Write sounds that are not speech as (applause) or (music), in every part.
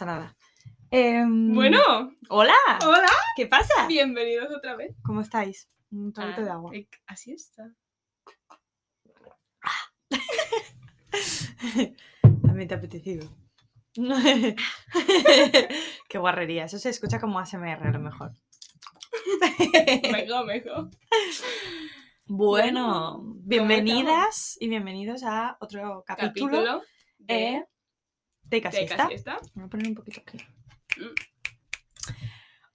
pasa nada. Em, Bueno, Hola. hola, ¿Qué pasa? bienvenidos otra vez. ¿Cómo estáis? Un tonito Ah, de agua. eh, Así está. (laughs) También te ha apetecido. (laughs) Qué guarrería. Eso se escucha como ASMR a lo mejor. (laughs) Mejor, mejor. Bueno, ¿cómo bienvenidas y bienvenidos a otro capítulo, Capítulo de, eh, está. Casi está. Voy a poner un poquito aquí.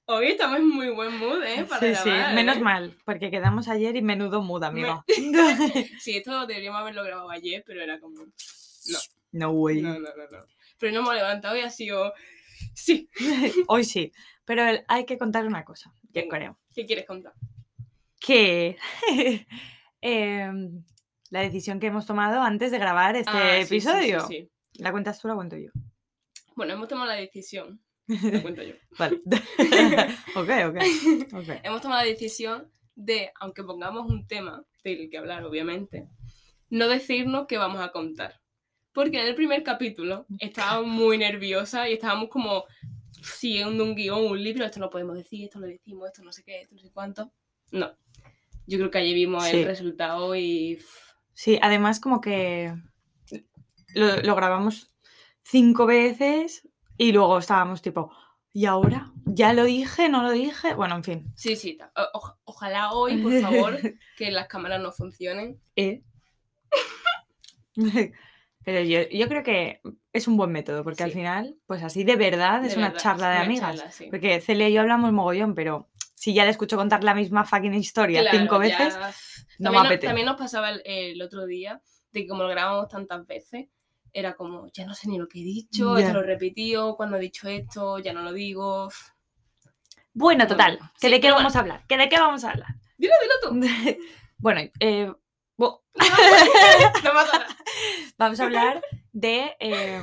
Hoy estamos en muy buen mood, ¿eh? Para Sí, sí, menos ¿eh? mal, porque quedamos ayer y menudo mood, amigo. (laughs) (laughs) Sí, esto deberíamos haberlo grabado ayer, pero era como. No, no way. no, no, no. no. Pero no hemos levantado y ha sido. Sí, (laughs) Hoy sí, pero hay que contar una cosa, yo Venga. creo. ¿qué quieres contar? Que em, la decisión que hemos tomado antes de grabar este Ah, sí, sí, sí, episodio. sí. ¿La cuentas tú o la cuento yo? Bueno, hemos tomado la decisión. Lo cuento yo. (laughs) Vale. (laughs) ok, ok. ok. hemos tomado la decisión de, aunque pongamos un tema del que hablar, obviamente, no decirnos qué vamos a contar. Porque en el primer capítulo estábamos muy nerviosas y estábamos como siguiendo un guion, un libro, esto no podemos decir, esto lo decimos, esto no sé qué, esto no sé cuánto. No. Yo creo que allí vimos Sí. el resultado y... Sí, además como que lo, lo grabamos cinco veces y luego estábamos tipo, ¿y ahora? ¿Ya lo dije? ¿No lo dije? Bueno, en fin. Sí, sí. o- ojalá hoy, por favor, (laughs) que las cámaras no funcionen. ¿Eh? (laughs) Pero yo, yo creo que es un buen método, porque al final, pues así de verdad De es una charla de una amigas. charla, sí. Porque Celia y yo hablamos mogollón, pero si ya le escucho contar la misma fucking historia Claro, cinco ya- veces, no me también, nos- apetece. también nos pasaba el, el otro día de que como lo grabamos tantas veces, era como, ya no sé ni lo que he dicho, Ya. esto lo he repetido, cuando he dicho esto, ya no lo digo. Bueno, total, Bueno, ¿que sí, ¿de qué vamos a hablar? ¿Que ¿De qué vamos a hablar? Dilo, dilo tú. (laughs) bueno, eh, bo- (laughs) No vamos a hablar (laughs) de... eh,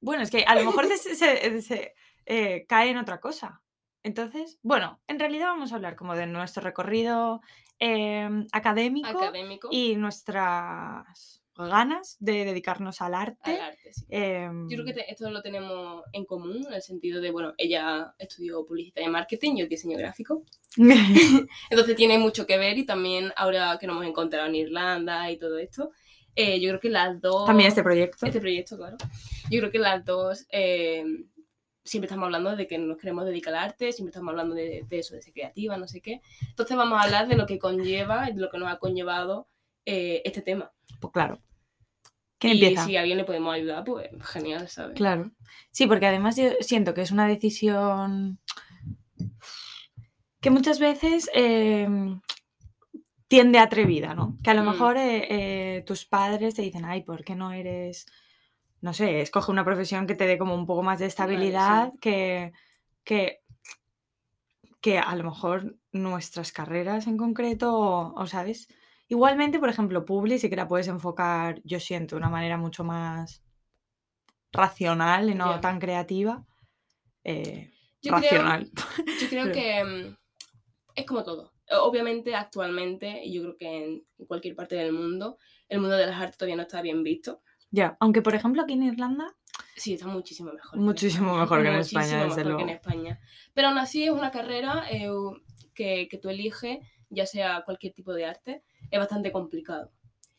bueno, es que a lo mejor se, se- se, eh, cae en otra cosa. Entonces, bueno, en realidad vamos a hablar como de nuestro recorrido académico Académico y nuestras ganas de dedicarnos al al arte. arte, sí. em, Yo creo que te- esto lo tenemos en común, en el sentido de, bueno, ella estudió publicidad y marketing, yo diseño gráfico. (laughs) (laughs) Entonces tiene mucho que ver y también ahora que nos hemos encontrado en Irlanda y todo esto, eh, yo creo que las dos... También este proyecto. Este proyecto, claro. Yo creo que las dos eh, siempre estamos hablando de que nos queremos dedicar al arte, siempre estamos hablando de, de eso, de ser creativa, no sé qué. Entonces vamos a hablar de lo que conlleva de lo que nos ha conllevado eh, este tema. Pues claro. ¿Quién y empieza? si a alguien le podemos ayudar, pues genial, ¿sabes? Claro. Sí, porque además yo siento que es una decisión que muchas veces em, tiende atrevida, ¿no? Que a lo Mm. mejor eh, eh, tus padres te dicen, ay, ¿por qué no eres, no sé, escoge una profesión que te dé como un poco más de estabilidad, que, que, que a lo mejor nuestras carreras en concreto, o, o, ¿sabes? Igualmente, por ejemplo, Publi sí que la puedes enfocar, yo siento, de una manera mucho más racional y no Ya. tan creativa. eh, Yo creo, racional. yo creo Pero- (laughs) que mm, es como todo. Obviamente, actualmente, y yo creo que en, cualquier parte del mundo, el mundo de las artes todavía no está bien visto. Ya, aunque por ejemplo aquí en Irlanda, Sí, está muchísimo mejor. Muchísimo mejor que en España, muchísimo desde mejor que en luego. España. Pero aún así es una carrera eh, que, que tú eliges, ya sea cualquier tipo de arte, es bastante complicado.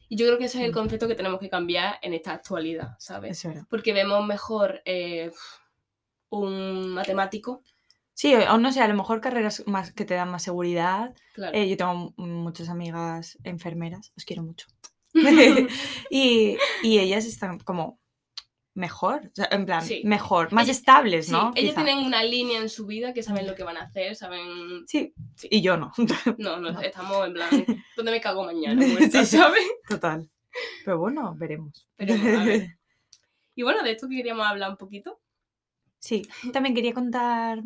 Y yo creo que ese es el Mm. concepto que tenemos que cambiar en esta actualidad, ¿sabes? era. Porque vemos mejor eh, un matemático, Sí, o no sé, a lo mejor carreras más que te dan más seguridad. claro. Eh, yo tengo muchas amigas enfermeras, os quiero mucho. (laughs) (laughs) y, y ellas están como mejor, o sea, en plan, Sí. mejor, más estables, Sí, ¿no? ellos Quizá. tienen una línea en su vida que saben lo que van a hacer, saben... Sí, Sí. y yo no. (laughs) No, no, estamos en plan, (laughs) ¿dónde me cago mañana? muerta, Sí. ¿sabes? Total. Pero bueno, veremos. Pero, a ver. (laughs) Y bueno, de esto que queríamos hablar un poquito. Sí, también quería contar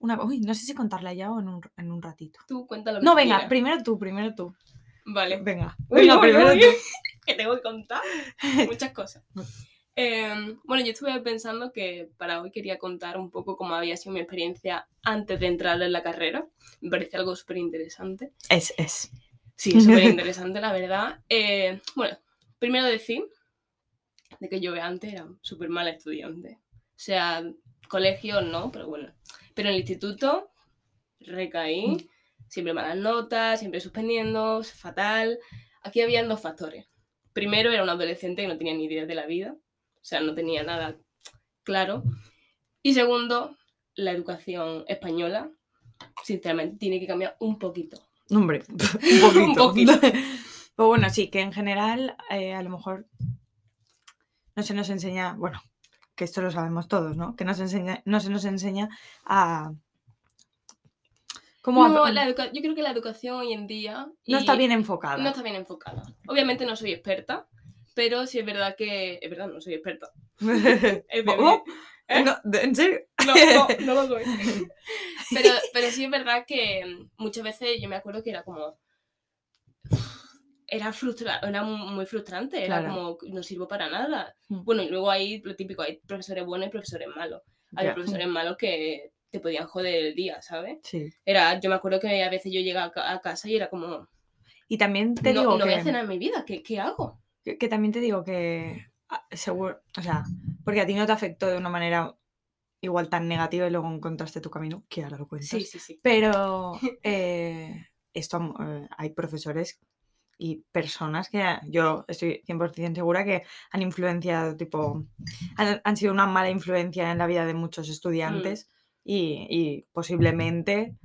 una... Uy, no sé si contarla ya o en un, en un ratito. Tú cuéntalo. No, venga, primero tú, primero tú. Vale. Venga, Uy, venga, primero tú. que tengo que contar muchas cosas. Eh, bueno, yo estuve pensando que para hoy quería contar un poco cómo había sido mi experiencia antes de entrar en la carrera. Me parece algo súper interesante. Es, es. Sí, súper interesante, (laughs) la verdad. Eh, bueno, primero decir de que yo antes era súper mala estudiante. sea, colegio no, pero bueno. Pero en el instituto recaí, Mm. siempre malas notas, siempre suspendiendo, fatal. Aquí habían dos factores. Primero, era un adolescente que no tenía ni idea de la vida, o sea, no tenía nada claro. Y segundo, la educación española, sinceramente, tiene que cambiar un poquito. Hombre, (laughs) un poquito. Un poquito. (laughs) Pero bueno, sí, que en general eh, a lo mejor no se nos enseña, bueno, que esto lo sabemos todos, ¿no? Que no se, enseña, no se nos enseña a... ¿Cómo a- No, la educa- yo creo que la educación hoy en día... no está bien enfocada. No está bien enfocada. Obviamente no soy experta, pero sí es verdad que... Es verdad, no soy experta. (laughs) Mí. ¿Eh? No, ¿En serio? No, no, no lo soy. (laughs) Pero, pero sí es verdad que mm, muchas veces yo me acuerdo que era como. Era, frustra era mu- muy frustrante, era Claro. como no sirvo para nada. Mm. Bueno, y luego hay lo típico, hay profesores buenos y profesores malos. Hay profesores malos que te podían joder el día, ¿sabes? Sí. Era, yo me acuerdo que a veces yo llegaba a ca- a casa y era como, Y también te no, digo no que... voy a nada en mi vida, ¿qué, qué hago? Que, que también te digo que ah, seguro, o sea, porque a ti no te afectó de una manera igual tan negativa y luego encontraste tu camino, que ahora lo cuentas. Sí, sí, sí. Pero (laughs) eh, esto eh, hay profesores y personas que yo estoy 100% segura que han influenciado, tipo, han, han sido una mala influencia en la vida de muchos estudiantes y, y posiblemente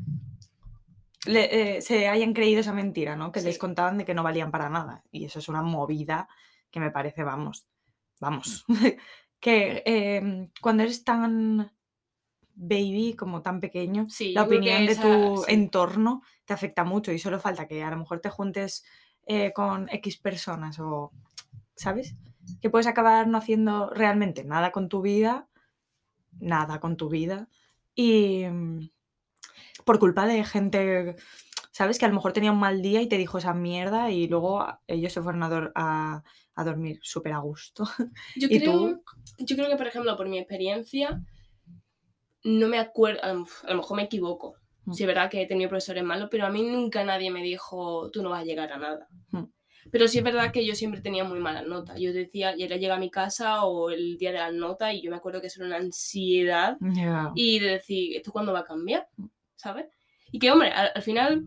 le- eh, se hayan creído esa mentira, ¿no? Que les contaban de que no valían para nada. Y eso es una movida que me parece, vamos, vamos, (laughs) que em, cuando eres tan baby, como tan pequeño, Sí, la opinión de tu sí. entorno te afecta mucho y solo falta que a lo mejor te juntes eh, con X personas o, ¿sabes? Que puedes acabar no haciendo realmente nada con tu vida, nada con tu vida y mm, por culpa de gente, ¿sabes? Que a lo mejor tenía un mal día y te dijo esa mierda y luego ellos se fueron a, dor- a- a dormir súper a gusto. Yo (laughs) ¿Y creo, tú? yo creo que, por ejemplo, por mi experiencia, no me acuerdo, a lo, mejor me equivoco. Mm. Sí, es verdad que he tenido profesores malos, pero a mí nunca nadie me dijo, tú no vas a llegar a nada. Mm. Pero sí es verdad que yo siempre tenía muy malas notas. Yo decía, y era llegar a mi casa o el día de las notas y yo me acuerdo que eso era una ansiedad Ya. y de decir, ¿esto cuándo va a cambiar? ¿Sabes? Y que, hombre, al, al final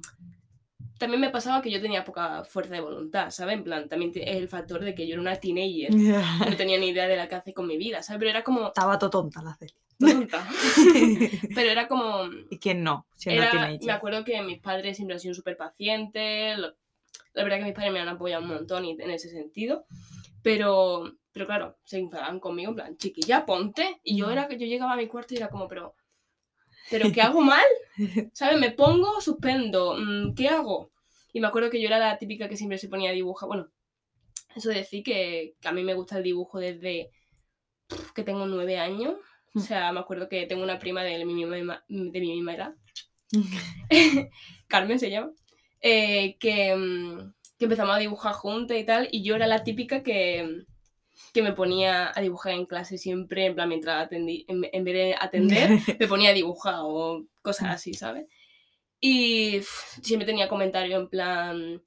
también me pasaba que yo tenía poca fuerza de voluntad, ¿sabes? En plan, también es el factor de que yo era una teenager (laughs) no tenía ni idea de la que hace con mi vida, ¿sabes? Pero era como Estaba todo tonta la Celia. tonta. (laughs) Pero era como. ¿Y quién no? Era, me acuerdo que mis padres siempre han sido súper pacientes. lo- La verdad que mis padres me han apoyado un montón en ese sentido. Pero, pero claro, se enfadaban conmigo, en plan, chiquilla, ponte. Y yo Mm. era que yo llegaba a mi cuarto y era como, pero. ¿Pero qué hago mal? ¿Sabes? Me pongo, suspendo. mm, ¿Qué hago? Y me acuerdo que yo era la típica que siempre se ponía a dibujar. Bueno, eso de decir que, que a mí me gusta el dibujo desde que tengo nueve años. O Mm. sea, me acuerdo que tengo una prima de mi misma, de mi misma edad, (laughs) Carmen se llama, eh, que, mm, que empezamos a dibujar juntas y tal, y yo era la típica que, que me ponía a dibujar en clase siempre, en plan, mientras atendí, en, en vez de atender, (laughs) me ponía a dibujar o cosas así, ¿sabes? Y siempre tenía comentarios en plan,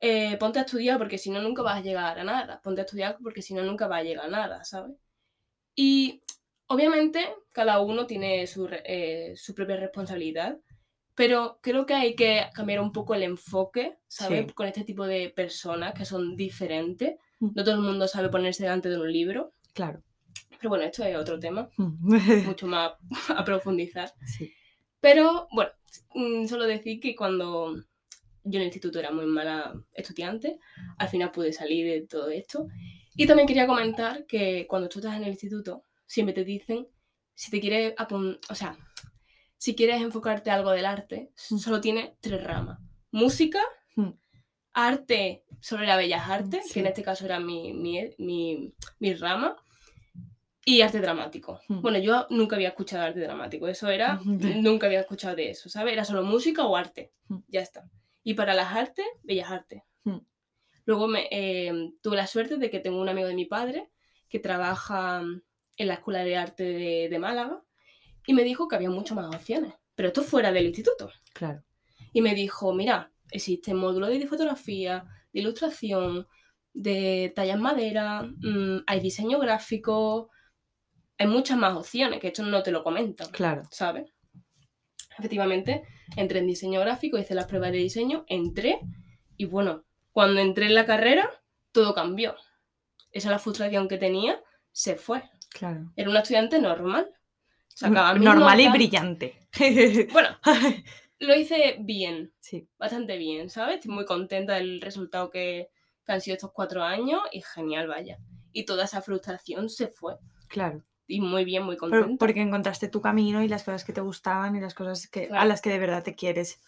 eh, ponte a estudiar porque si no nunca vas a llegar a nada, ponte a estudiar porque si no nunca vas a llegar a nada, ¿sabes? Y obviamente cada uno tiene su, eh, su propia responsabilidad, pero creo que hay que cambiar un poco el enfoque, ¿sabes? Sí. Con este tipo de personas que son diferentes. Mm. No todo el mundo sabe ponerse delante de un libro, Claro. pero bueno, esto es otro tema, Mm. (laughs) mucho más (laughs) a profundizar. Sí. Pero bueno, mm, solo decir que cuando yo en el instituto era muy mala estudiante, al final pude salir de todo esto. Y también quería comentar que cuando tú estás en el instituto, siempre te dicen, si te quieres o sea, si quieres enfocarte a algo del arte, solo tiene tres ramas. Música. Arte sobre las bellas artes, Sí. que en este caso era mi, mi, mi, mi rama, y arte dramático. Mm. Bueno, yo nunca había escuchado arte dramático, eso era, (laughs) Mm. nunca había escuchado de eso, ¿sabes? Era solo música o arte, Mm. ya está. Y para las artes, bellas artes. Mm. Luego me, eh, tuve la suerte de que tengo un amigo de mi padre que trabaja en la Escuela de Arte de, de Málaga y me dijo que había muchas más opciones, pero esto fuera del instituto. Claro. Y me dijo, mira, existen módulos de fotografía, de ilustración, de talla en madera, mm, hay diseño gráfico, hay muchas más opciones, que esto no te lo comentan, Claro. ¿sabes? Efectivamente, entré en diseño gráfico, hice las pruebas de diseño, entré y bueno, cuando entré en la carrera, todo cambió. Esa la frustración que tenía, se fue. Claro. Era una estudiante normal. Sacaba Normal y brillante. Bueno, (laughs) lo hice bien, sí, bastante bien, ¿sabes? Estoy muy contenta del resultado que, que han sido estos cuatro años y genial, vaya. Y toda esa frustración se fue. claro. Y muy bien, muy Pero contenta. porque encontraste tu camino y las cosas que te gustaban y las cosas que, a las que de verdad te quieres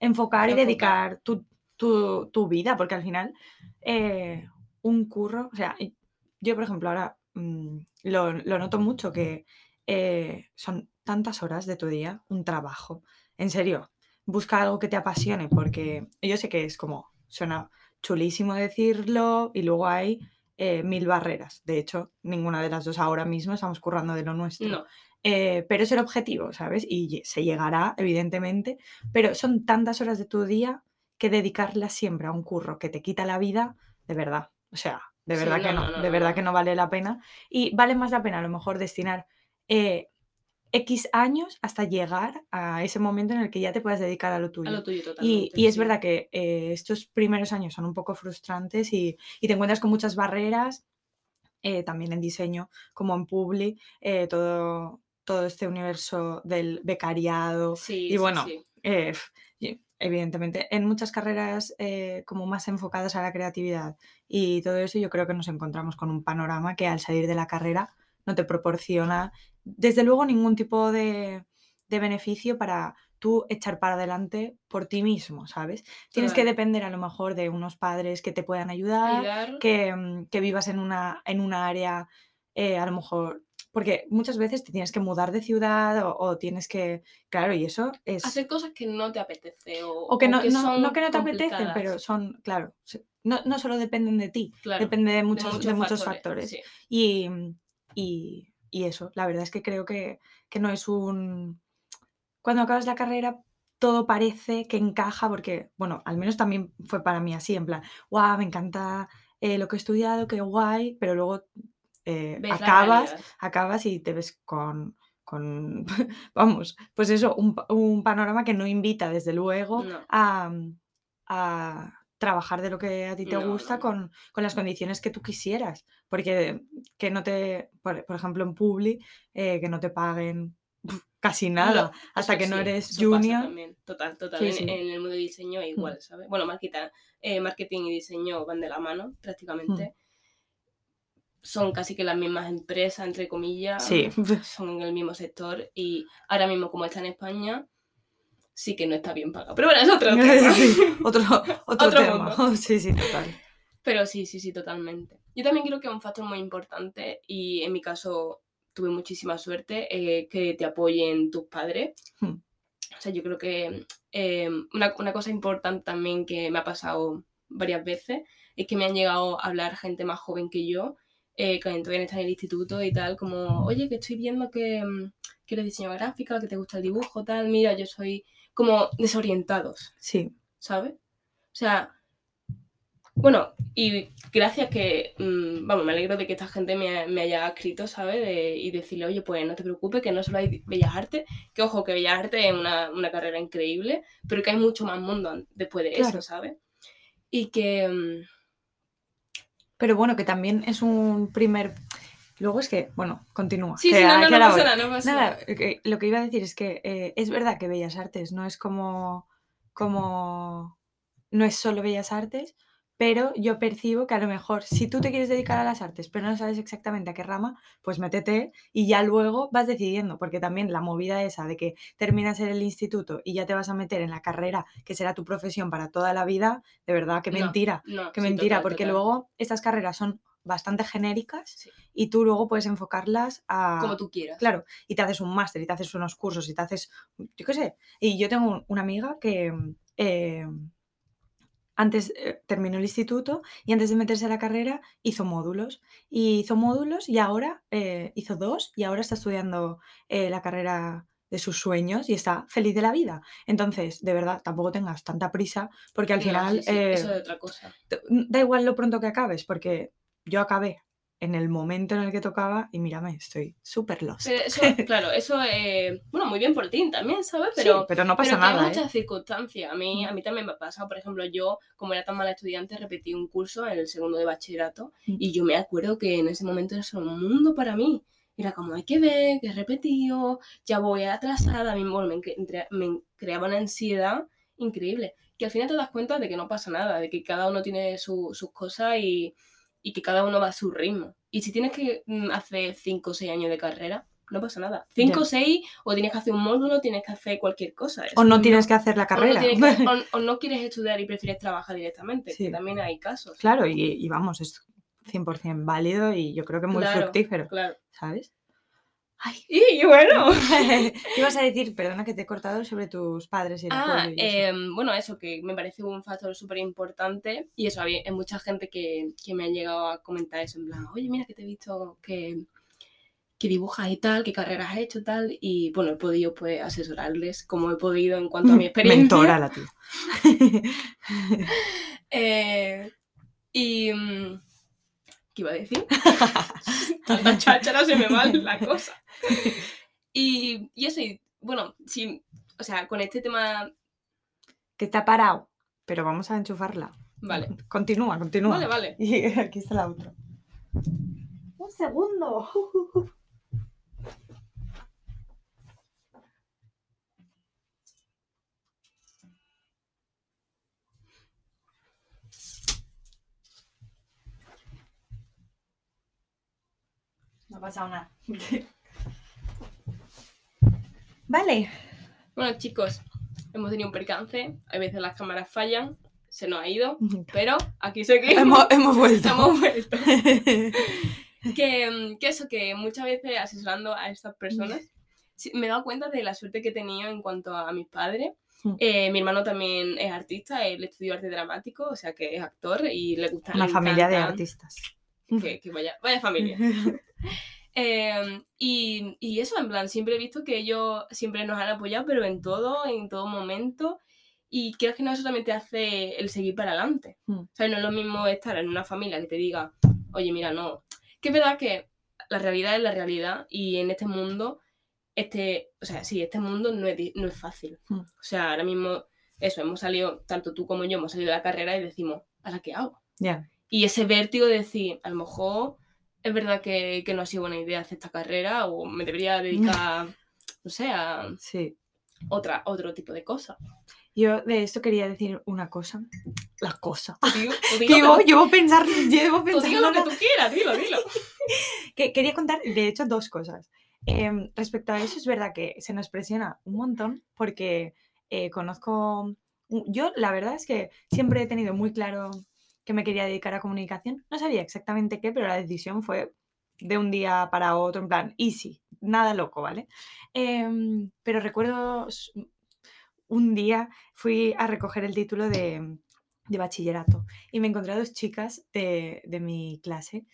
enfocar y dedicar tu, tu- tu vida, porque al final eh, un curro, o sea, yo por ejemplo ahora mm, lo, lo noto mucho que eh, son tantas horas de tu día un trabajo. En serio, busca algo que te apasione, porque yo sé que es como, suena chulísimo decirlo y luego hay eh, mil barreras. De hecho, ninguna de las dos ahora mismo estamos currando de lo nuestro. No, Eh, pero es el objetivo, ¿sabes? Y se llegará, evidentemente, pero son tantas horas de tu día que dedicarlas siempre a un curro que te quita la vida, de verdad. O sea, de Sí, verdad no, que no, no, no, de verdad que no vale la pena. Y vale más la pena a lo mejor destinar eh, X años hasta llegar a ese momento en el que ya te puedas dedicar a lo tuyo. a lo tuyo Y, totalmente. y es sí. verdad que eh, estos primeros años son un poco frustrantes y, y te encuentras con muchas barreras, eh, también en diseño, como en Publi, eh, todo, todo este universo del becariado. Sí, y sí, bueno, sí. eh, y- evidentemente, en muchas carreras eh, como más enfocadas a la creatividad y todo eso, yo creo que nos encontramos con un panorama que al salir de la carrera no te proporciona, desde luego, ningún tipo de, de beneficio para tú echar para adelante por ti mismo, ¿sabes? Tienes que depender a lo mejor de unos padres que te puedan ayudar, Ayudar, que, mm, que vivas en una, en una área, eh, a lo mejor, porque muchas veces te tienes que mudar de ciudad o, o tienes que, claro, y eso es... hacer cosas que no te apetece o, O que no, no, son no que no te apetecen, complicadas. pero son, claro, no, no solo dependen de ti, Claro, depende de de muchos, de muchos factores. sí. Y, y- y eso, la verdad es que creo que, que no es un... Cuando acabas la carrera, todo parece que encaja, porque, bueno, al menos también fue para mí así, en plan, guau, me encanta eh, lo que he estudiado, qué guay, pero luego eh, acabas, acabas y te ves con, con (laughs) vamos, pues eso, un, un panorama que no invita, desde luego, No. a, a trabajar de lo que a ti te No, gusta no, no. Con, con las condiciones que tú quisieras. Porque que no te, por, por ejemplo, en Publi, eh, que no te paguen (laughs) casi nada hasta que no eres junior. Total, total. Sí, en, sí. en el mundo de diseño es igual, ¿sabes? Bueno, marketing, eh, marketing y diseño van de la mano prácticamente. Son casi que las mismas empresas, entre comillas. Sí. (laughs) Son en el mismo sector y ahora mismo como está en España, sí que no está bien pagado. Pero bueno, es otro (laughs) tema. Sí, otro, (laughs) otro, Otro tema. (laughs) Sí, sí, total. Pero sí, sí, sí, totalmente. Yo también creo que es un factor muy importante y en mi caso tuve muchísima suerte eh, que te apoyen tus padres. Hmm. O sea, yo creo que eh, una, una cosa importante también que me ha pasado varias veces es que me han llegado a hablar gente más joven que yo, eh, que todavía está en el instituto y tal, como, oye, que estoy viendo que, mm, que eres diseño gráfico, que te gusta el dibujo, tal, mira, yo soy como desorientados. Sí, ¿sabes? O sea, bueno, y gracias que, mm, vamos, me alegro de que esta gente me, me haya escrito, ¿sabes? De- y decirle, oye, pues no te preocupes, que no solo hay Bellas Artes, que ojo, que Bellas Artes es una, una carrera increíble, pero que hay mucho más mundo después de Claro. eso, ¿sabes? Y que, mm, pero bueno, que también es un primer... Luego es que, bueno, continúa. sí, que sí, no, no, pasa nada, no pasa Nada, nada. que- lo que iba a decir es que eh, es verdad que Bellas Artes no es como, como, no es solo Bellas Artes, pero yo percibo que a lo mejor si tú te quieres dedicar a las artes, pero no sabes exactamente a qué rama, pues métete y ya luego vas decidiendo, porque también la movida esa de que terminas en el instituto y ya te vas a meter en la carrera que será tu profesión para toda la vida, de verdad, que No, mentira, No, sí, mentira, total, porque total. luego estas carreras son bastante genéricas Sí, y tú luego puedes enfocarlas a... como tú quieras. Claro, y te haces un máster y te haces unos cursos y te haces, yo qué sé. Y yo tengo un- una amiga que eh, antes eh, terminó el instituto y antes de meterse a la carrera hizo módulos. Y hizo módulos y ahora eh, hizo dos y ahora está estudiando la carrera de sus sueños y está feliz de la vida. Entonces, de verdad, tampoco tengas tanta prisa porque al No, final sí, sí, eso es otra cosa. da igual lo pronto que acabes porque yo acabé en el momento en el que tocaba y mírame, estoy súper lost. Pero eso, (laughs) claro, eso, eh, bueno, muy bien por ti también, ¿sabes? Sí, Pero, pero no pasa pero que hay nada, ¿eh? muchas circunstancias. A mí, a mí también me ha pasado, por ejemplo, yo, como era tan mala estudiante, repetí un curso en el segundo de bachillerato Mm. y yo me acuerdo que en ese momento era solo un mundo para mí. Era como, hay que ver, que he repetido, ya voy atrasada, a mí bueno, me, cre- me creaba una ansiedad increíble. Que al final te das cuenta de que no pasa nada, de que cada uno tiene su- sus cosas y, y que cada uno va a su ritmo. Y si tienes que mm, hacer 5 o 6 años de carrera, no pasa nada. 5 Ya. o 6, o tienes que hacer un módulo, tienes que hacer cualquier cosa. O no tienes que hacer la o no carrera. tienes que- (laughs) o- o no quieres estudiar y prefieres trabajar directamente, Sí. que también hay casos. Claro, y, y vamos, es 100% válido y yo creo que muy Claro, fructífero, Claro. ¿sabes? Ay, Y bueno. ¿qué (laughs) ibas a decir? Perdona que te he cortado sobre tus padres y el Ah, y em, bueno, eso que me parece un factor súper importante y eso, hay mucha gente que, que me ha llegado a comentar eso, en plan, oye, mira que te he visto que, que dibujas y tal, qué carreras has hecho tal, y bueno, he podido pues asesorarles como he podido en cuanto a mi experiencia. (laughs) Mentora la tía. (laughs) Eh, y... ¿Qué iba a decir? (laughs) Tanta cháchara se me va la cosa. (laughs) Y, y eso, y bueno, sí, o sea, con este tema, que está parado, pero vamos a enchufarla. vale, Continúa, continúa. vale, vale. (laughs) Y aquí está la otra. Un segundo. No ha pasado nada. (laughs) Vale. Bueno, chicos, hemos tenido un percance, a veces las cámaras fallan, se nos ha ido, (laughs) pero aquí seguimos. hemos, hemos vuelto. Hemos vuelto. (laughs) que, que eso, que muchas veces asesorando a estas personas, me he dado cuenta de la suerte que he tenido en cuanto a mis padres. Mm. Eh, mi hermano también es artista, él estudió arte dramático, o sea que es actor y le gusta. Una le familia de artistas. Que, que vaya, vaya familia. (laughs) Eh, y, y eso, en plan, siempre he visto que ellos siempre nos han apoyado, pero en todo, en todo momento. Y creo que no, eso también te hace el seguir para adelante. Mm. O sea, no es lo mismo estar en una familia que te diga, oye, mira, no. Que es verdad que la realidad es la realidad y en este mundo, este, o sea, sí, este mundo no es, no es fácil. Mm. O sea, ahora mismo, eso, hemos salido, tanto tú como yo, hemos salido de la carrera y decimos, ¿para qué hago? Ya. Y ese vértigo de decir, a lo mejor es verdad que, que no ha sido buena idea hacer esta carrera o me debería dedicar, no sé, a Sí. otra, otro tipo de cosas. Yo de esto quería decir una cosa. La cosa. Digo- (laughs) digo llevo, llevo pensar, llevo (laughs) digo pensando lo que tú quieras, dilo, dilo. (laughs) que quería contar, de hecho, dos cosas. Em, respecto a eso, es verdad que se nos presiona un montón porque eh, conozco. Yo, la verdad es que siempre he tenido muy claro que me quería dedicar a comunicación. No sabía exactamente qué, pero la decisión fue de un día para otro, en plan, easy, nada loco, ¿vale? Em, pero recuerdo un día fui a recoger el título de, de bachillerato y me encontré a dos chicas de, de mi clase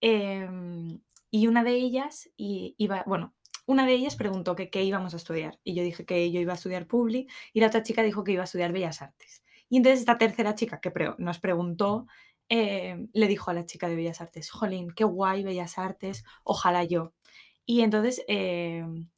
em, y una de ellas iba, bueno, una de ellas preguntó que qué íbamos a estudiar y yo dije que yo iba a estudiar Publi y la otra chica dijo que iba a estudiar Bellas Artes. Y entonces esta tercera chica que pre- nos preguntó eh, le dijo a la chica de Bellas Artes, Jolín, qué guay Bellas Artes, ojalá yo. Y entonces em,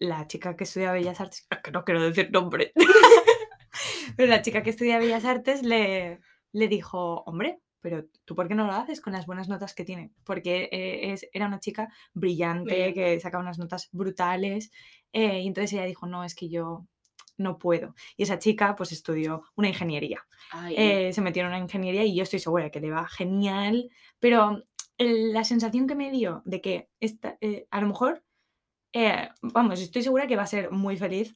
la chica que estudia Bellas Artes, (laughs) que no quiero decir nombre, (laughs) pero la chica que estudia Bellas Artes le, le dijo, hombre, pero tú por qué no lo haces con las buenas notas que tiene? Porque eh, es, era una chica brillante, que sacaba unas notas brutales, eh, y entonces ella dijo, no, es que yo no puedo. Y esa chica pues estudió una ingeniería. Ay, Eh, se metió en una ingeniería y yo estoy segura que le va genial, pero la sensación que me dio de que esta, eh, a lo mejor, eh, vamos, estoy segura que va a ser muy feliz,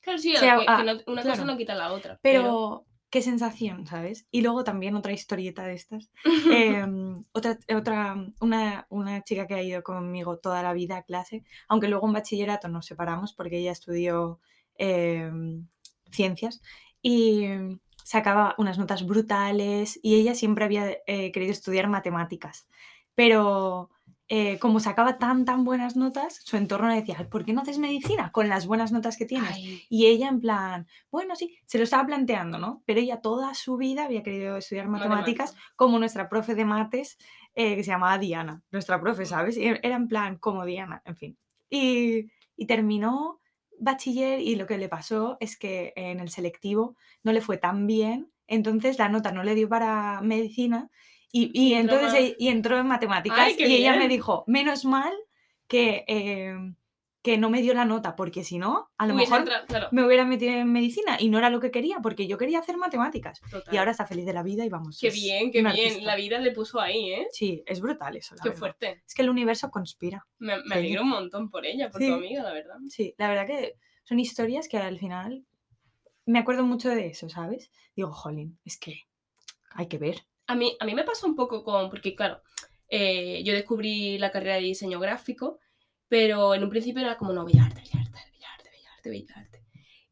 claro, sí, sea, que- que no- una cosa no quita la otra. pero qué sensación, ¿sabes? Y luego también otra historieta de estas. (laughs) em, otra, otra una, una chica que ha ido conmigo toda la vida a clase, aunque luego en bachillerato nos separamos porque ella estudió em, ciencias y sacaba unas notas brutales y ella siempre había eh, querido estudiar matemáticas, pero eh, como sacaba tan, tan buenas notas, su entorno le decía, "Ay, ¿por qué no haces medicina con las buenas notas que tienes? Ay, Y ella en plan, bueno, sí, se lo estaba planteando, ¿no? Pero ella toda su vida había querido estudiar matemáticas, matemáticas. como nuestra profe de mates, eh, que se llamaba Diana, nuestra profe, Mm. ¿sabes? Era en plan como Diana, en fin. Y, y terminó bachiller y lo que le pasó es que en el selectivo no le fue tan bien, entonces la nota no le dio para medicina y, y entró entonces y entró en matemáticas ¡Ay, qué y ella me dijo, menos mal que, eh, que no me dio la nota, porque si no, a lo mejor claro, me hubiera metido en medicina y no era lo que quería, porque yo quería hacer matemáticas. total. Y ahora está feliz de la vida y vamos. Qué bien, qué bien. artista. La vida le puso ahí, ¿eh? Sí, es brutal eso, la Qué verdad. fuerte. Es que el universo conspira. Me, alegro un montón por ella, por Sí. tu amiga, la verdad. Sí, la verdad que son historias que al final me acuerdo mucho de eso, ¿sabes? Digo, jolín, es que hay que ver. A mí, a mí me pasa un poco con, porque claro, eh, yo descubrí la carrera de diseño gráfico, pero en un principio era como, no, Bellarte, Bellarte, Bellarte, Bellarte, Bellarte.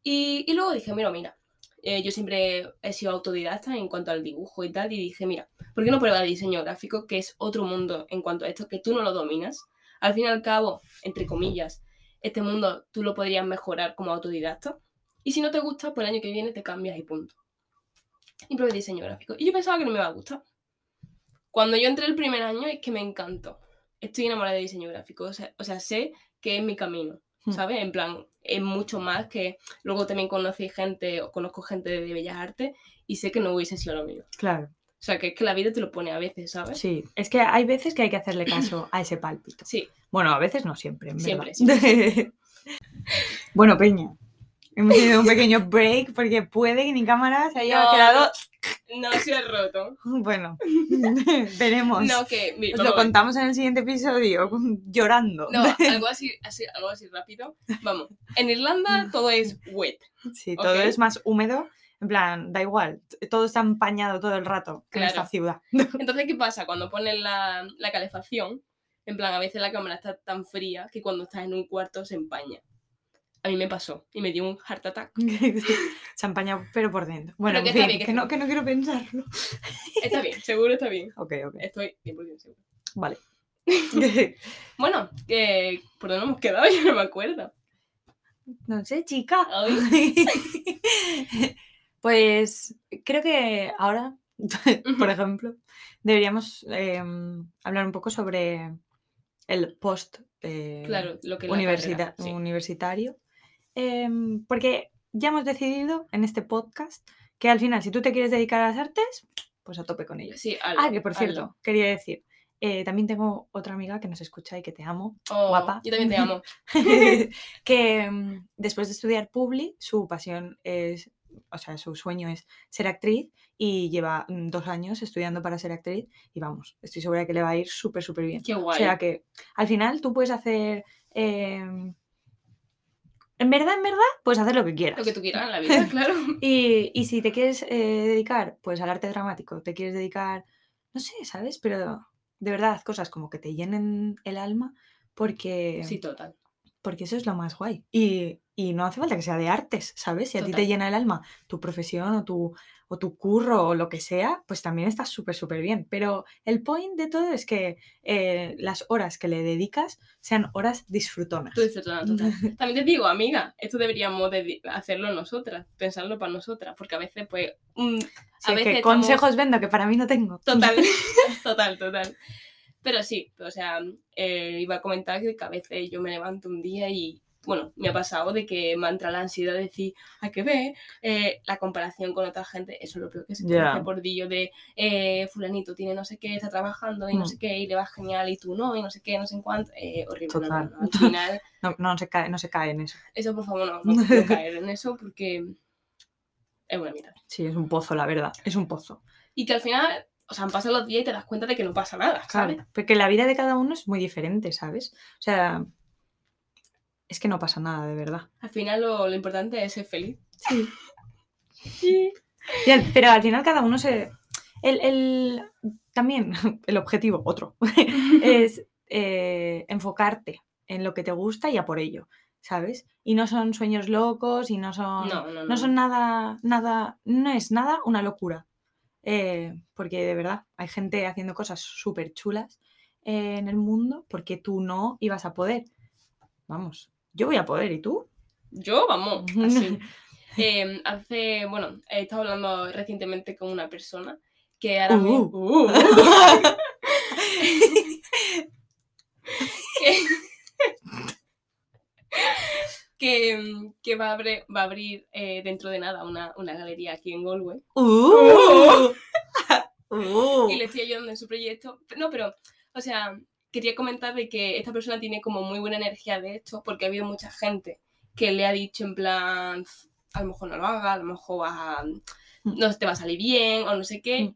Y, luego dije, mira, mira, eh, yo siempre he sido autodidacta en cuanto al dibujo y tal, y dije, mira, ¿por qué no pruebas diseño gráfico, que es otro mundo en cuanto a esto, que tú no lo dominas? Al fin y al cabo, entre comillas, este mundo tú lo podrías mejorar como autodidacta. Y si no te gusta, pues el año que viene te cambias y punto. Y probé diseño gráfico. Y yo pensaba que no me iba a gustar. Cuando yo entré el primer año es que me encantó. Estoy enamorada de diseño gráfico. O sea, o sea sé que es mi camino. Hmm. ¿Sabes? En plan, es mucho más que luego también conocí gente o conozco gente de Bellas Artes y sé que no hubiese sido lo mío. Claro. O sea, que es que la vida te lo pone a veces, ¿sabes? Sí, es que hay veces que hay que hacerle caso a ese pálpito. Sí. Bueno, a veces no siempre, en Siempre, verdad. (laughs) bueno, Peña, hemos tenido un pequeño break porque puede que mi cámara se haya No, quedado... No se ha roto. (laughs) Bueno, (laughs) veremos. No, que... Os lo contamos en el siguiente episodio, (laughs) llorando. No, algo así, así, algo así rápido. Vamos, en Irlanda todo es wet. Sí, todo es más húmedo. En plan, da igual, todo está empañado todo el rato en esta Claro. ciudad. Entonces, ¿qué pasa? Cuando pones la, la calefacción, en plan, a veces la cámara está tan fría que cuando estás en un cuarto se empaña. A mí me pasó y me dio un heart attack. (laughs) Se empaña, pero por dentro. Bueno, que en está fin, bien, que que, está no, que no quiero pensarlo. Está bien, seguro está bien. Ok, ok, Estoy 100% seguro. vale. (laughs) Bueno, que ¿por dónde hemos quedado? (laughs) Yo no me acuerdo. no sé, chica. Pues creo que ahora, por ejemplo, deberíamos em, hablar un poco sobre el post eh, Claro, lo que universita- carrera, sí. universitario. Em, porque ya hemos decidido en este podcast que al final, si tú te quieres dedicar a las artes, pues a tope con. Sí, hazlo, Ah, que por cierto, quería decir, eh, también tengo otra amiga que nos escucha y que te amo, Oh, guapa. Yo también te amo. (laughs) que mm, después de estudiar Publi, su pasión es, o sea, su sueño es ser actriz y lleva mm, dos años estudiando para ser actriz y vamos, estoy segura de que le va a ir súper, súper bien. Qué O guay. sea que al final tú puedes hacer... em, en verdad, en verdad, puedes hacer lo que quieras. Lo que tú quieras en la vida, (laughs) claro. Y, y si te quieres eh, dedicar pues al arte dramático, te quieres dedicar, no sé, ¿sabes? Pero de verdad, cosas como que te llenen el alma porque, Sí, total. porque eso es lo más guay. Y, y no hace falta que sea de artes, ¿sabes? Si a ti te llena el alma tu profesión o tu, o tu curro o lo que sea, pues también estás súper, súper bien. Pero el point de todo es que eh, las horas que le dedicas sean horas disfrutonas. Tú (laughs) total. También te digo, amiga, esto deberíamos de hacerlo nosotras, pensarlo para nosotras, porque a veces, pues, mm, a es veces que estamos- consejos vendo que para mí no tengo. Total, (laughs) (laughs) total, total. Pero sí, o sea, eh, iba a comentar que a veces yo me levanto un día y, bueno, me ha pasado de que me entra la ansiedad de decir, hay que ver eh, la comparación con otra gente, eso es lo peor que se puede hacer por dillo de eh, fulanito tiene no sé qué, está trabajando y no Mm. sé qué, y le va genial y tú no, y no sé qué, no sé en cuánto, eh, horrible. no, Total. no. Al final, (laughs) No, no se cae, no se cae en eso. eso por favor no, no quiero (laughs) caer en eso porque es buena mitad. Sí, es un pozo, la verdad. Es un pozo. Y que al final, o sea, han pasado los días y te das cuenta de que no pasa nada, ¿sabes? Claro. Porque la vida de cada uno es muy diferente, ¿sabes? O sea, es que no pasa nada, de verdad. Al final lo, lo importante es ser feliz. Sí. Sí. Pero al final cada uno se... El, el- también (laughs) el objetivo, otro, (laughs) es eh, enfocarte en lo que te gusta y a por ello, ¿sabes? Y no son sueños locos y no son... No, no, no. no son nada, nada, no es nada una locura. Eh, porque de verdad hay gente haciendo cosas súper chulas eh, en el mundo porque tú no ibas a poder. Vamos, yo voy a poder, ¿y tú? Yo, vamos, (laughs) así. Em, hace, bueno, he estado hablando recientemente con una persona que ahora mismo... Uh. Uh. (laughs) (laughs) que, mm, que va a abrir, va a abrir eh, dentro de nada una, una galería aquí en Galway. Uh. Uh. y le estoy ayudando en su proyecto. No, pero, o sea, quería comentar de que esta persona tiene como muy buena energía de esto, porque ha habido mucha gente que le ha dicho en plan, a lo mejor no lo haga, a lo mejor vas a- no te va a salir bien o no sé qué. Mm.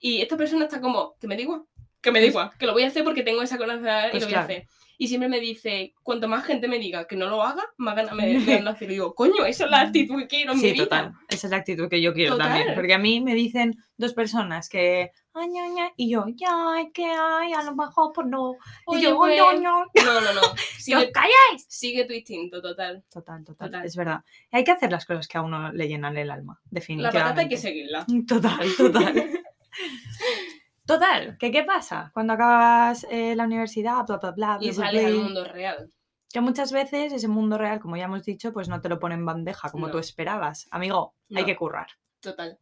Y esta persona está como, que me da igual, que me da igual, que lo voy a hacer porque tengo esa confianza y Pues lo voy claro. a hacer. Y siempre me dice, cuanto más gente me diga que no lo haga, más ganas me (laughs) de hacerlo. Y digo, coño, esa es la actitud que quiero en mi Sí, vida. total. Esa es la actitud que yo quiero Total. también. Porque a mí me dicen dos personas que. "Ay, ña, ña", y yo, ya, es que hay, a lo mejor pues no. Oye, y yo, pues. No, no, no. (laughs) ¡Que os Sigue, calláis! sigue tu instinto, total. Total, total, Total. Es verdad. Hay que hacer las cosas que a uno le llenan el alma, La definitivamente. patata hay que seguirla. (laughs) Total, total. (laughs) Total, ¿que qué pasa? Cuando acabas eh, la universidad, bla, bla, bla, y bla, bla, sales al bla, mundo real. Que muchas veces ese mundo real, como ya hemos dicho, pues no te lo pone en bandeja como No. tú esperabas. Amigo, hay No. que currar. Total.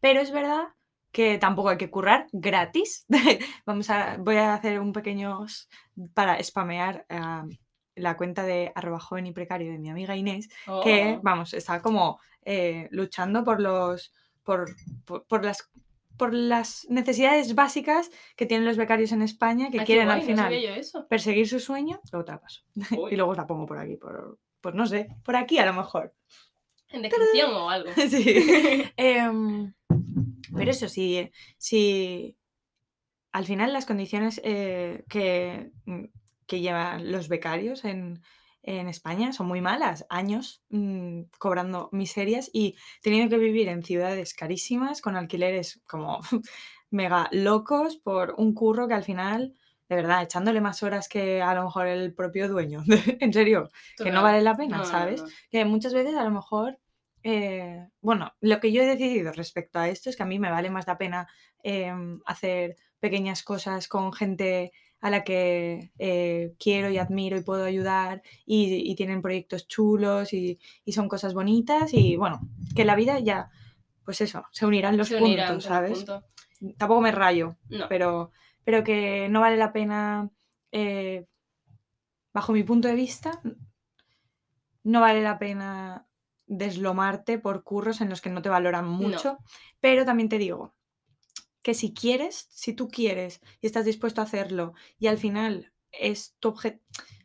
Pero es verdad que tampoco hay que currar gratis. (laughs) Vamos a, voy a hacer un pequeño para spamear la cuenta de arroba joven y precario de mi amiga Inés, que Oh. vamos, está como eh, luchando por los por, por, por las por las necesidades básicas que tienen los becarios en España que Ay, quieren al guay, no final eso. perseguir su sueño, luego te la paso. (laughs) Y luego la pongo por aquí, por, pues no sé, por aquí a lo mejor. En descripción o algo. (laughs) Sí. Em, pero eso, sí, si al final las condiciones eh, que, mm, que llevan los becarios en, en España son muy malas. Años mm, cobrando miserias y teniendo que vivir en ciudades carísimas con alquileres como (laughs) mega locos por un curro que al final, de verdad, echándole más horas que a lo mejor el propio dueño. (laughs) en serio, que no vale la pena, ¿sabes? que muchas veces a lo mejor, eh, bueno, lo que yo he decidido respecto a esto es que a mí me vale más la pena em, hacer pequeñas cosas con gente a la que eh, quiero y admiro y puedo ayudar y, y tienen proyectos chulos y, y son cosas bonitas y bueno, que la vida ya, pues eso, se unirán los Se unirán puntos, ¿sabes? puntos. Tampoco me rayo, No. pero, pero que no vale la pena, eh, bajo mi punto de vista, no vale la pena deslomarte por curros en los que no te valoran mucho, pero también te digo que si quieres, si tú quieres y estás dispuesto a hacerlo y al final es tu obje-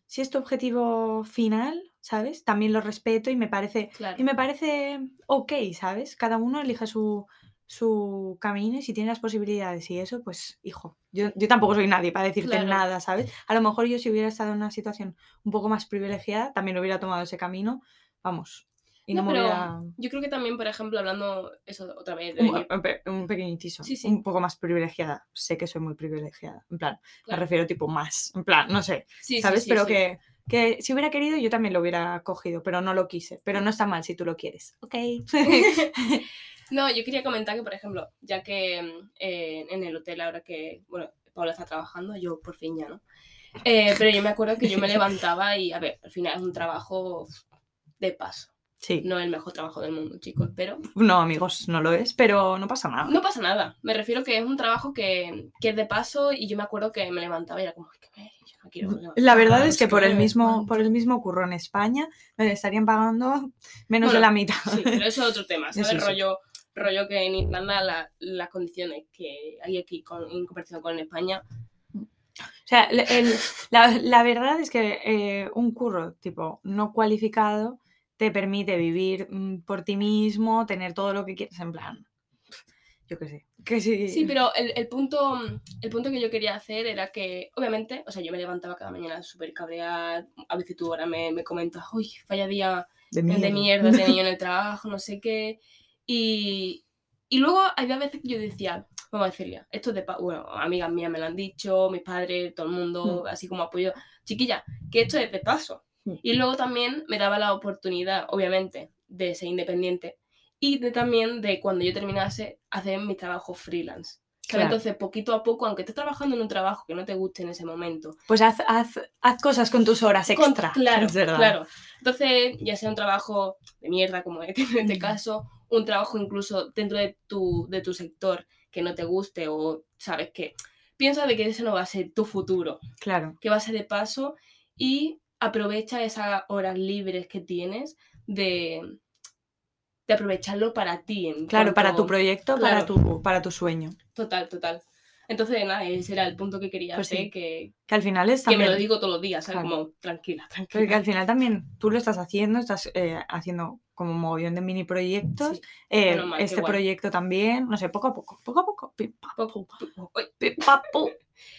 si es tu objetivo final, ¿sabes? También lo respeto y me parece Claro. y me parece ok, ¿sabes? Cada uno elige su, su camino y si tiene las posibilidades y eso, pues, hijo, yo, yo tampoco soy nadie para decirte Claro. nada, ¿sabes? A lo mejor yo si hubiera estado en una situación un poco más privilegiada, también hubiera tomado ese camino, vamos, y no, No, me pero yo creo que también, por ejemplo, hablando eso otra vez de Un, un un pequeño inciso, Sí, sí. un poco más privilegiada. Sé que soy muy privilegiada, en plan, me claro. refiero tipo más, en plan, no sé, Sí, ¿sabes? pero. Que, que si hubiera querido yo también lo hubiera cogido, pero no lo quise. Pero no está mal si tú lo quieres, ¿ok? (laughs) (laughs) No, yo quería comentar que, por ejemplo, ya que eh, en el hotel ahora que, bueno, Paula está trabajando, yo por fin ya, ¿no? Eh, pero yo me acuerdo que yo me levantaba y, a ver, al final es un trabajo de paso. Sí. No es el mejor trabajo del mundo, chicos, pero No, amigos, no lo es, pero no pasa nada. no pasa nada. Me refiero que es un trabajo que, que es de paso y yo me acuerdo que me levantaba y era como, "Ay, que me, yo no quiero La verdad es que por el me mismo, levanto". por el mismo curro en España me estarían pagando menos de la mitad. Sí, pero eso es otro tema, (laughs) ¿sabes? Sí. rollo, rollo que en Irlanda la- las condiciones que hay aquí con, en comparación con España, O sea, el- el- la, la verdad es que eh, un curro tipo no cualificado te permite vivir mm, por ti mismo, tener todo lo que quieres en plan. Yo qué sé. Que sí. Sí, pero el, el punto, el punto que yo quería hacer era que, obviamente, o sea, yo me levantaba cada mañana súper cabreada. A veces tú ahora me, me comentas, uy, vaya día de de mierda tenía yo en el (laughs) trabajo, no sé qué. Y, y luego había veces que yo decía, vamos a decirle, esto es de bueno, amigas mías me lo han dicho, mis padres, todo el mundo, así como apoyo, chiquilla, que esto es de paso. Y luego también me daba la oportunidad, obviamente, de ser independiente y de también de cuando yo terminase hacer mi trabajo freelance. Claro. Entonces, poquito a poco, aunque estés trabajando en un trabajo que no te guste en ese momento, Pues haz, haz, haz cosas con tus horas con- extra. (laughs) claro, es verdad. claro. Entonces, ya sea un trabajo de mierda como (laughs) en este caso, un trabajo incluso dentro de tu, de tu sector que no te guste o sabes que piensa de que ese no va a ser tu futuro, Claro, que va a ser de paso y aprovecha esas horas libres que tienes de, de aprovecharlo para ti. en claro, para tu proyecto, para, tu, para tu sueño. Total, total. Entonces, nada, ese era el punto que quería Pues hacer, sí. que, Que al final es que me también... lo digo todos los días, ¿sabes? Claro. Como, tranquila, Porque tranquila. al final también tú lo estás haciendo, estás eh, haciendo como un mogollón de mini proyectos. Sí. eh, mal, este proyecto también, no sé, poco a poco, poco a poco. pi, pa.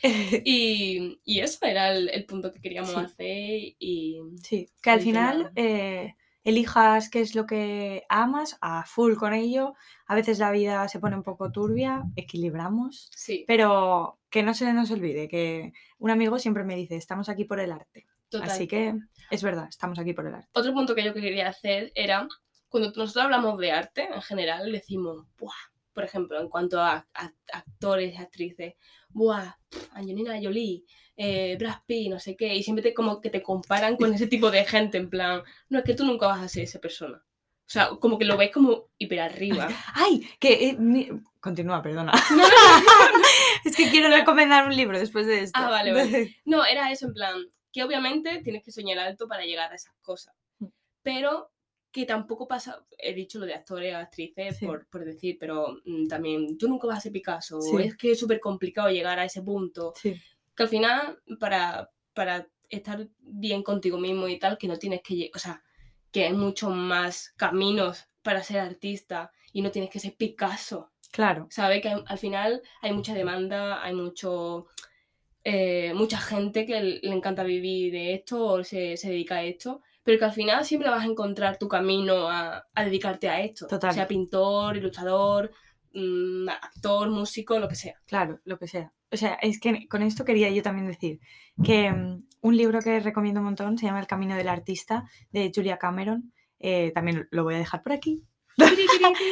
(laughs) Y, y eso era el, el punto que queríamos Sí. hacer y Sí, que al final eh, elijas qué es lo que amas, a full con ello. A veces la vida se pone un poco turbia, equilibramos, sí, pero que no se nos olvide que un amigo siempre me dice, estamos aquí por el arte. total. Así que es verdad, estamos aquí por el arte. Otro punto que yo quería hacer era, cuando nosotros hablamos de arte en general, decimos, Buah", por ejemplo, en cuanto a, a- actores y actrices, Buah, Angelina Jolie, eh, Brad Pitt, no sé qué, y siempre te, como que te comparan con ese tipo de gente, en plan, no, es que tú nunca vas a ser esa persona. O sea, como que lo ves como hiper arriba. (laughs) ¡Ay! Que... eh, mi- Continúa, perdona. (laughs) No, no, (laughs) es que quiero recomendar un libro después de esto. Ah, vale, vale. No, era eso, en plan, que obviamente tienes que soñar alto para llegar a esas cosas. Mm. Pero que tampoco pasa, he dicho lo de actores, actrices, Sí. por, por decir, pero mm, también tú nunca vas a ser Picasso, Sí. es que es súper complicado llegar a ese punto, Sí, que al final, para, para estar bien contigo mismo y tal, que no tienes que, lle- o sea, que hay muchos más caminos para ser artista y no tienes que ser Picasso. claro. ¿Sabe? Que hay- al final hay mucha demanda, hay mucho eh, mucha gente que le le encanta vivir de esto o se, se dedica a esto, pero que al final siempre vas a encontrar tu camino a, a dedicarte a esto. Total. Sea pintor, ilustrador, mm, actor, músico, lo que sea. Claro, lo que sea. O sea, es que con esto quería yo también decir que mm, un libro que recomiendo un montón se llama El Camino del Artista de Julia Cameron. Eh, también lo voy a dejar por aquí. (laughs)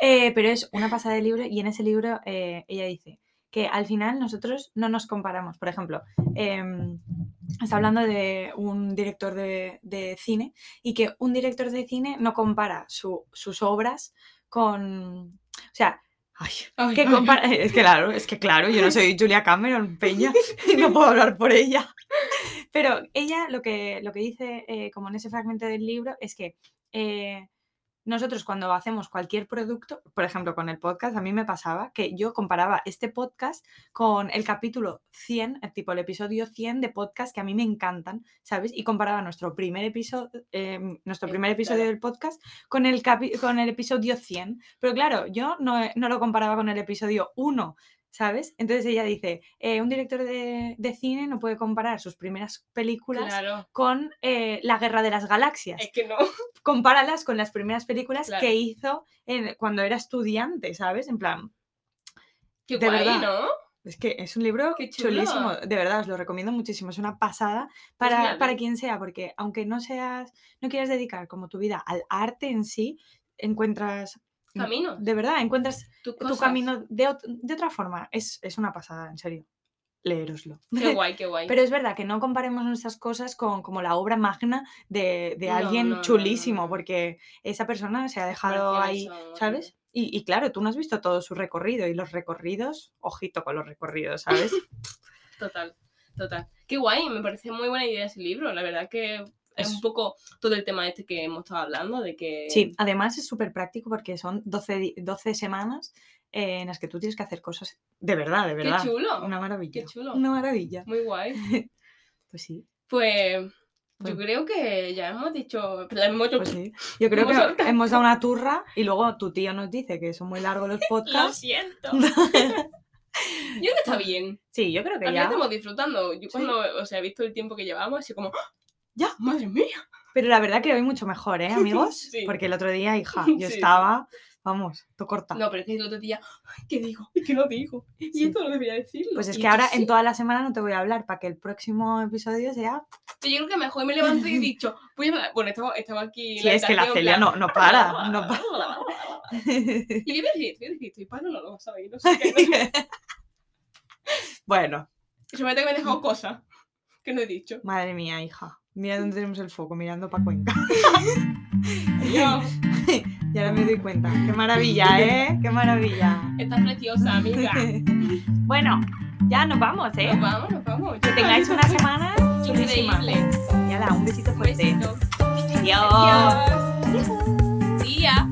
Eh, pero es una pasada de libro y en ese libro eh, ella dice que al final nosotros no nos comparamos. Por ejemplo, em, está hablando de un director de, de cine y que un director de cine no compara su- sus obras con... O sea, ay, Ay, que ay, compara- (laughs) es que claro, es que claro, yo no soy Julia Cameron, Peña, (laughs) y no puedo hablar por ella. Pero ella lo que, lo que dice, eh, como en ese fragmento del libro, es que eh, nosotros cuando hacemos cualquier producto, por ejemplo con el podcast, a mí me pasaba que yo comparaba este podcast con el capítulo 100, el tipo el episodio 100 de podcast que a mí me encantan, ¿sabes? Y comparaba nuestro primer episodio, nuestro Eh, primer episodio del podcast con el, capi- con el episodio 100. Pero claro, yo no, no lo comparaba con el episodio 1, ¿sabes? Entonces ella dice, eh, un director de, de cine no puede comparar sus primeras películas Claro, con eh, La Guerra de las Galaxias. es que no. (laughs) Compáralas con las primeras películas Claro. que hizo en- cuando era estudiante, ¿sabes? En plan, Qué De guay, verdad. ¿no? es que es un libro chulísimo. De verdad, os lo recomiendo muchísimo. Es una pasada Pues para, para quien sea, porque aunque no seas, no quieras dedicar como tu vida al arte en sí, encuentras... Caminos. De verdad, encuentras tu camino de, ot- de otra forma. Es, es una pasada, en serio. Leeroslo. Qué (laughs) guay, qué guay. Pero es verdad que no comparemos nuestras cosas con como la obra magna de, de No, alguien no, chulísimo, no, porque esa persona se ha dejado ahí, ¿sabes? Y, y claro, tú no has visto todo su recorrido y los recorridos, ojito con los recorridos, ¿sabes? (laughs) Total, total. Qué guay, me parece muy buena idea ese libro. La verdad que es un poco todo el tema este que hemos estado hablando, de que... Sí, además es súper práctico porque son 12, di- 12 semanas eh, en las que tú tienes que hacer cosas de verdad, de Qué verdad. chulo. Una maravilla. Qué chulo. Una maravilla. Muy guay. (laughs) Pues sí, Pues yo creo que ya hemos dicho... hemos hecho- pues (laughs) sí. Yo creo Hemos que soltado. hemos dado una turra y luego tu tío nos dice que son muy largos los (laughs) Lo podcasts. siento. Yo creo que está bien. Sí, yo creo Al que final ya. estamos disfrutando. Yo Sí. cuando, o sea, he visto el tiempo que llevamos, así como, ¡Ah! Ya. madre mía. Pero la verdad que hoy mucho mejor, ¿eh, (laughs) amigos? Sí. Porque el otro día, hija, (laughs) yo Sí, estaba, vamos, tú corta. No, pero es que el otro día, "Ay, ¿qué digo? ¿Y (laughs) qué no digo? Y Sí. esto no debería decirlo. Pues es Y que ahora en toda la semana no te voy a hablar para que el próximo episodio sea. Yo creo que mejor me levanto y he dicho, voy a Bueno, estaba, estaba aquí. Sí, es que la Celia no, no para, no para. Y voy a decir, voy a decir, estoy palo, no lo sabéis, no sé qué. bueno, Seguramente que me he dejado cosas que no he dicho. madre mía, hija. Mira dónde tenemos el foco, mirando para Cuenca. Adiós. Y ahora me doy cuenta. Qué maravilla, ¿eh? Qué maravilla. Estás preciosa, amiga. (laughs) bueno, ya nos vamos, ¿eh? Nos vamos, nos vamos. Que tengáis una semana chulísima. Yala, un besito Un fuerte. besito. Adiós. Adiós. (laughs) Tía.